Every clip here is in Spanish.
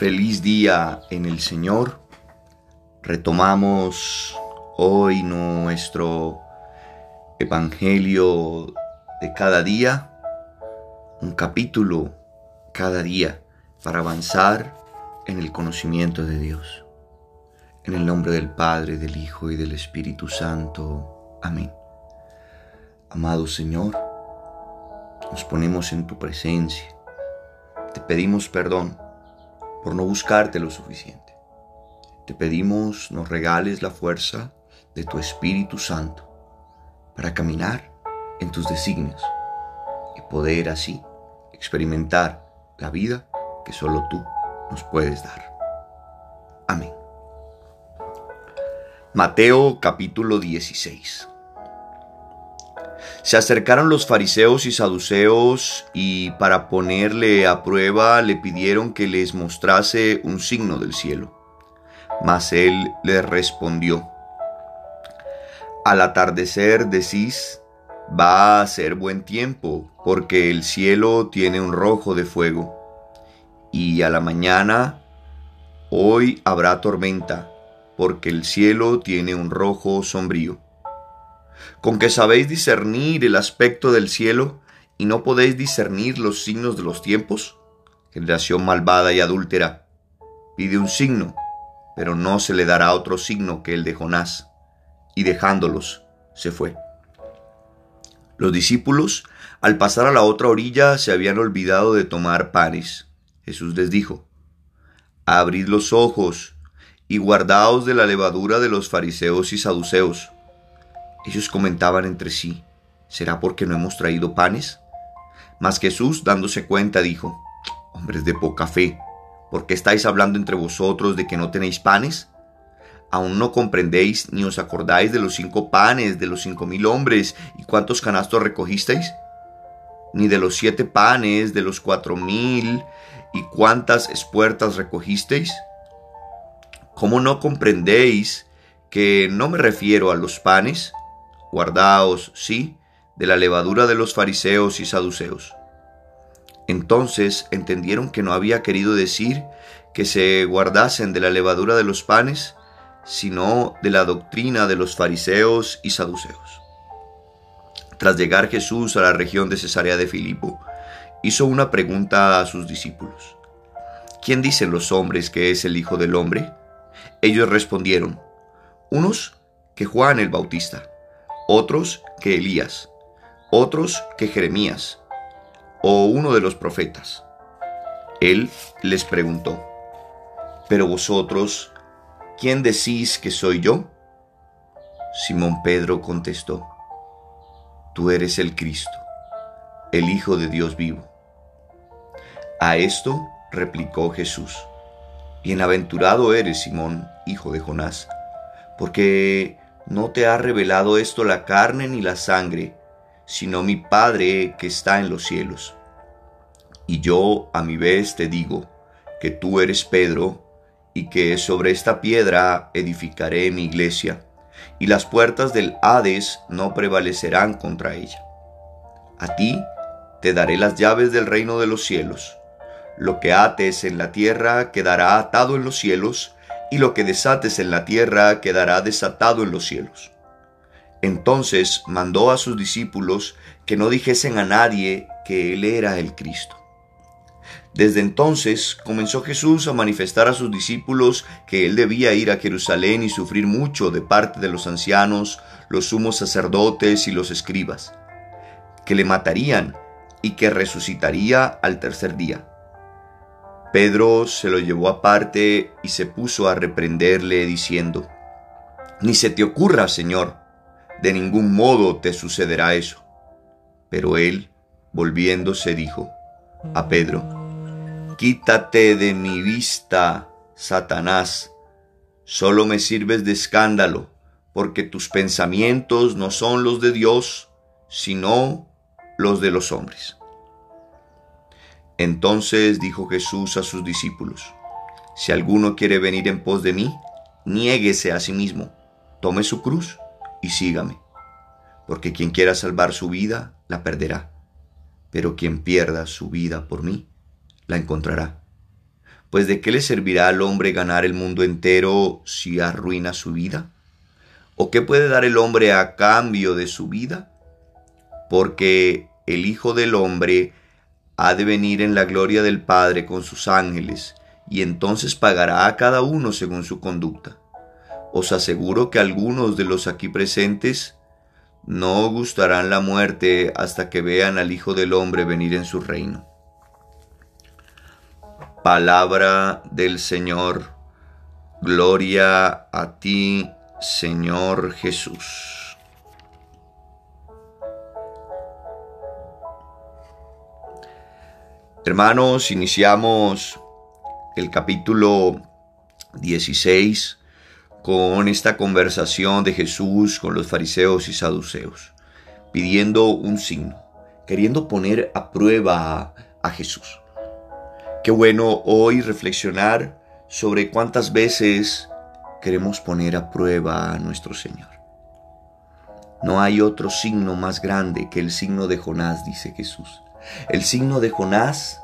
Feliz día en el Señor. Retomamos hoy nuestro Evangelio de cada día, un capítulo cada día para avanzar en el conocimiento de Dios. En el nombre del Padre, del Hijo y del Espíritu Santo. Amén. Amado Señor, nos ponemos en tu presencia. Te pedimos perdón por no buscarte lo suficiente. Te pedimos nos regales la fuerza de tu Espíritu Santo para caminar en tus designios y poder así experimentar la vida que solo tú nos puedes dar. Amén. Mateo capítulo 16. Se acercaron los fariseos y saduceos y para ponerle a prueba le pidieron que les mostrase un signo del cielo. Mas él les respondió, Al atardecer decís, va a ser buen tiempo, porque el cielo tiene un rojo de fuego. Y a la mañana, hoy habrá tormenta, porque el cielo tiene un rojo sombrío con que sabéis discernir el aspecto del cielo y no podéis discernir los signos de los tiempos? Generación malvada y adúltera, pide un signo, pero no se le dará otro signo que el de Jonás. Y dejándolos, se fue. Los discípulos, al pasar a la otra orilla, se habían olvidado de tomar panes. Jesús les dijo, Abrid los ojos y guardaos de la levadura de los fariseos y saduceos. Ellos comentaban entre sí, ¿será porque no hemos traído panes? Mas Jesús, dándose cuenta, dijo, hombres de poca fe, ¿por qué estáis hablando entre vosotros de que no tenéis panes? ¿Aún no comprendéis ni os acordáis de los cinco panes de los cinco mil hombres y cuántos canastos recogisteis? Ni de los siete panes de los cuatro mil y cuántas espuertas recogisteis? ¿Cómo no comprendéis que no me refiero a los panes? Guardaos, sí, de la levadura de los fariseos y saduceos. Entonces entendieron que no había querido decir que se guardasen de la levadura de los panes, sino de la doctrina de los fariseos y saduceos. Tras llegar Jesús a la región de Cesarea de Filipo, hizo una pregunta a sus discípulos. ¿Quién dicen los hombres que es el Hijo del Hombre? Ellos respondieron, unos que Juan el Bautista, otros que Elías, otros que Jeremías, o uno de los profetas. Él les preguntó, ¿pero vosotros, quién decís que soy yo? Simón Pedro contestó, Tú eres el Cristo, el Hijo de Dios vivo. A esto replicó Jesús, Bienaventurado eres, Simón, hijo de Jonás, porque no te ha revelado esto la carne ni la sangre, sino mi Padre que está en los cielos. Y yo a mi vez te digo que tú eres Pedro, y que sobre esta piedra edificaré mi iglesia, y las puertas del Hades no prevalecerán contra ella. A ti te daré las llaves del reino de los cielos. Lo que ates en la tierra quedará atado en los cielos, y lo que desates en la tierra quedará desatado en los cielos. Entonces mandó a sus discípulos que no dijesen a nadie que él era el Cristo. Desde entonces comenzó Jesús a manifestar a sus discípulos que él debía ir a Jerusalén y sufrir mucho de parte de los ancianos, los sumos sacerdotes y los escribas, que le matarían y que resucitaría al tercer día. Pedro se lo llevó aparte y se puso a reprenderle diciendo, Ni se te ocurra, Señor, de ningún modo te sucederá eso. Pero él, volviéndose, dijo a Pedro, Quítate de mi vista, Satanás, solo me sirves de escándalo, porque tus pensamientos no son los de Dios, sino los de los hombres. Entonces dijo Jesús a sus discípulos, Si alguno quiere venir en pos de mí, niéguese a sí mismo, tome su cruz y sígame. Porque quien quiera salvar su vida, la perderá. Pero quien pierda su vida por mí, la encontrará. Pues de qué le servirá al hombre ganar el mundo entero si arruina su vida? ¿O qué puede dar el hombre a cambio de su vida? Porque el Hijo del Hombre ha de venir en la gloria del Padre con sus ángeles, y entonces pagará a cada uno según su conducta. Os aseguro que algunos de los aquí presentes no gustarán la muerte hasta que vean al Hijo del Hombre venir en su reino. Palabra del Señor. Gloria a ti, Señor Jesús. Hermanos, iniciamos el capítulo 16 con esta conversación de Jesús con los fariseos y saduceos, pidiendo un signo, queriendo poner a prueba a Jesús. Qué bueno hoy reflexionar sobre cuántas veces queremos poner a prueba a nuestro Señor. No hay otro signo más grande que el signo de Jonás, dice Jesús. El signo de Jonás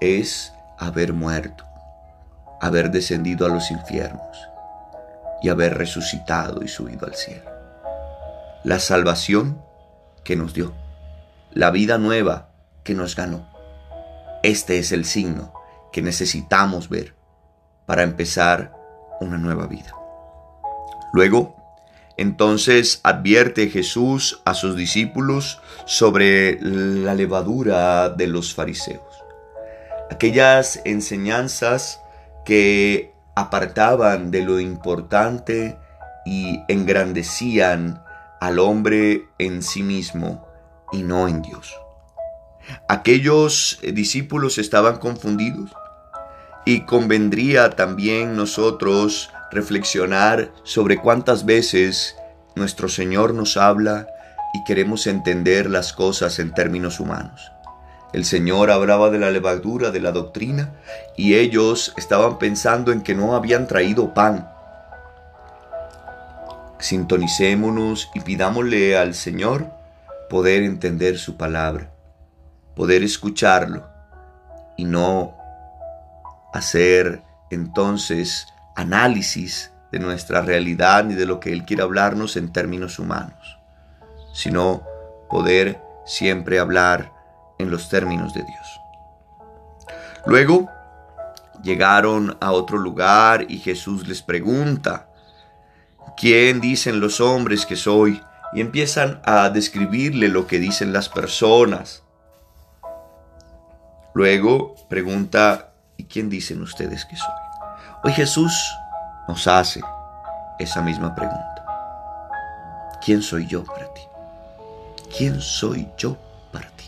es haber muerto, haber descendido a los infiernos y haber resucitado y subido al cielo. La salvación que nos dio, la vida nueva que nos ganó. Este es el signo que necesitamos ver para empezar una nueva vida. Luego, entonces advierte Jesús a sus discípulos sobre la levadura de los fariseos. Aquellas enseñanzas que apartaban de lo importante y engrandecían al hombre en sí mismo y no en Dios. Aquellos discípulos estaban confundidos y convendría también nosotros reflexionar sobre cuántas veces nuestro Señor nos habla y queremos entender las cosas en términos humanos. El Señor hablaba de la levadura de la doctrina y ellos estaban pensando en que no habían traído pan. Sintonicémonos y pidámosle al Señor poder entender su palabra poder escucharlo y no hacer entonces análisis de nuestra realidad ni de lo que Él quiere hablarnos en términos humanos, sino poder siempre hablar en los términos de Dios. Luego llegaron a otro lugar y Jesús les pregunta, ¿quién dicen los hombres que soy? Y empiezan a describirle lo que dicen las personas. Luego pregunta, ¿y quién dicen ustedes que soy? Hoy Jesús nos hace esa misma pregunta. ¿Quién soy yo para ti? ¿Quién soy yo para ti?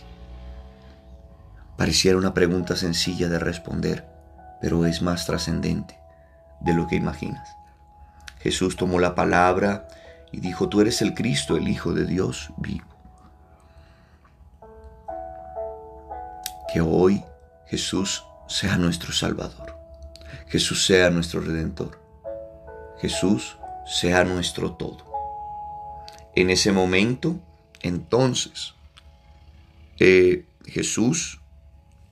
Pareciera una pregunta sencilla de responder, pero es más trascendente de lo que imaginas. Jesús tomó la palabra y dijo, tú eres el Cristo, el Hijo de Dios vivo. Que hoy Jesús sea nuestro Salvador. Jesús sea nuestro Redentor. Jesús sea nuestro todo. En ese momento, entonces, eh, Jesús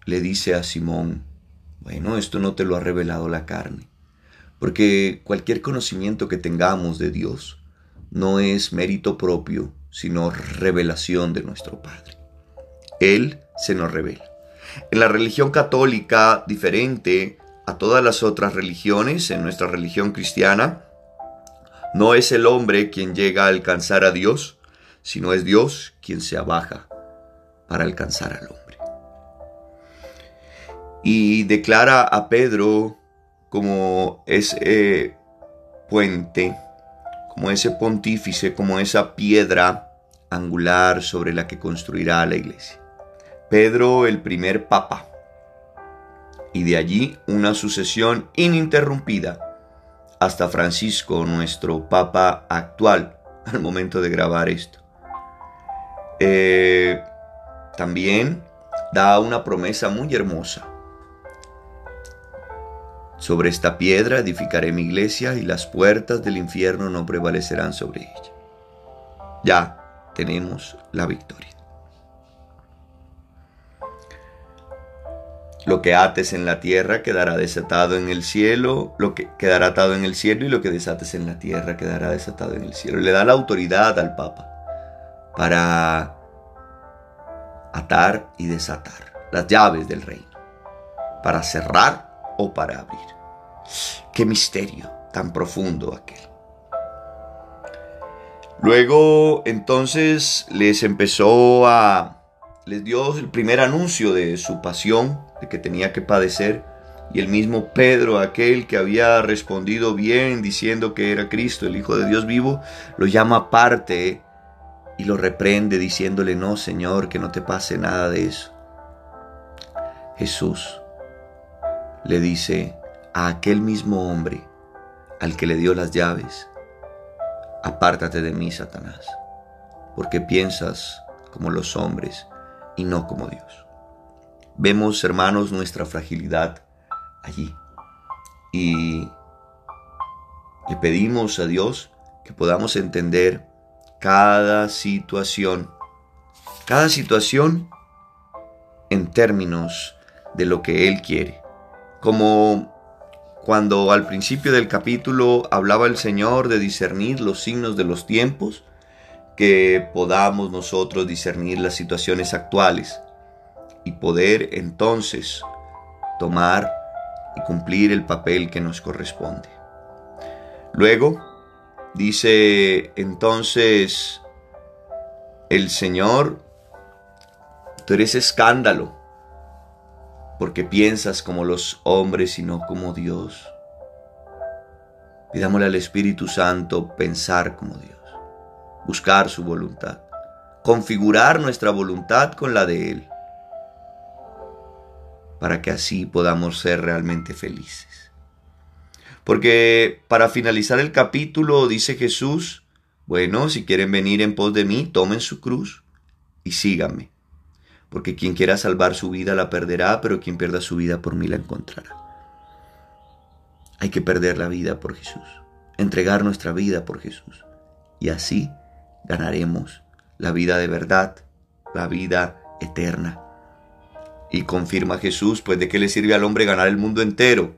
le dice a Simón, bueno, esto no te lo ha revelado la carne, porque cualquier conocimiento que tengamos de Dios no es mérito propio, sino revelación de nuestro Padre. Él se nos revela. En la religión católica, diferente a todas las otras religiones, en nuestra religión cristiana, no es el hombre quien llega a alcanzar a Dios, sino es Dios quien se abaja para alcanzar al hombre. Y declara a Pedro como ese puente, como ese pontífice, como esa piedra angular sobre la que construirá la iglesia. Pedro el primer papa, y de allí una sucesión ininterrumpida hasta Francisco, nuestro papa actual, al momento de grabar esto. Eh, también da una promesa muy hermosa. Sobre esta piedra edificaré mi iglesia y las puertas del infierno no prevalecerán sobre ella. Ya tenemos la victoria. Lo que ates en la tierra quedará desatado en el cielo, lo que quedará atado en el cielo y lo que desates en la tierra quedará desatado en el cielo. Le da la autoridad al Papa para atar y desatar las llaves del reino, para cerrar o para abrir. Qué misterio tan profundo aquel. Luego entonces les empezó a les dio el primer anuncio de su pasión, de que tenía que padecer, y el mismo Pedro, aquel que había respondido bien diciendo que era Cristo, el Hijo de Dios vivo, lo llama aparte y lo reprende diciéndole, no, Señor, que no te pase nada de eso. Jesús le dice a aquel mismo hombre al que le dio las llaves, apártate de mí, Satanás, porque piensas como los hombres y no como Dios. Vemos, hermanos, nuestra fragilidad allí. Y le pedimos a Dios que podamos entender cada situación, cada situación en términos de lo que Él quiere. Como cuando al principio del capítulo hablaba el Señor de discernir los signos de los tiempos, que podamos nosotros discernir las situaciones actuales y poder entonces tomar y cumplir el papel que nos corresponde. Luego dice entonces el Señor, tú eres escándalo porque piensas como los hombres y no como Dios. Pidámosle al Espíritu Santo pensar como Dios buscar su voluntad, configurar nuestra voluntad con la de Él, para que así podamos ser realmente felices. Porque para finalizar el capítulo dice Jesús, bueno, si quieren venir en pos de mí, tomen su cruz y síganme. Porque quien quiera salvar su vida la perderá, pero quien pierda su vida por mí la encontrará. Hay que perder la vida por Jesús, entregar nuestra vida por Jesús. Y así ganaremos la vida de verdad, la vida eterna. Y confirma Jesús, pues de qué le sirve al hombre ganar el mundo entero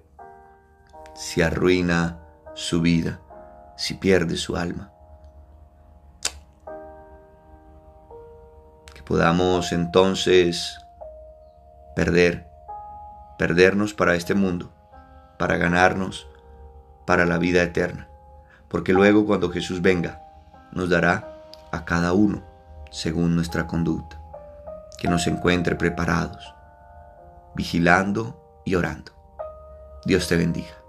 si arruina su vida, si pierde su alma. Que podamos entonces perder, perdernos para este mundo, para ganarnos para la vida eterna. Porque luego cuando Jesús venga, nos dará a cada uno según nuestra conducta, que nos encuentre preparados, vigilando y orando. Dios te bendiga.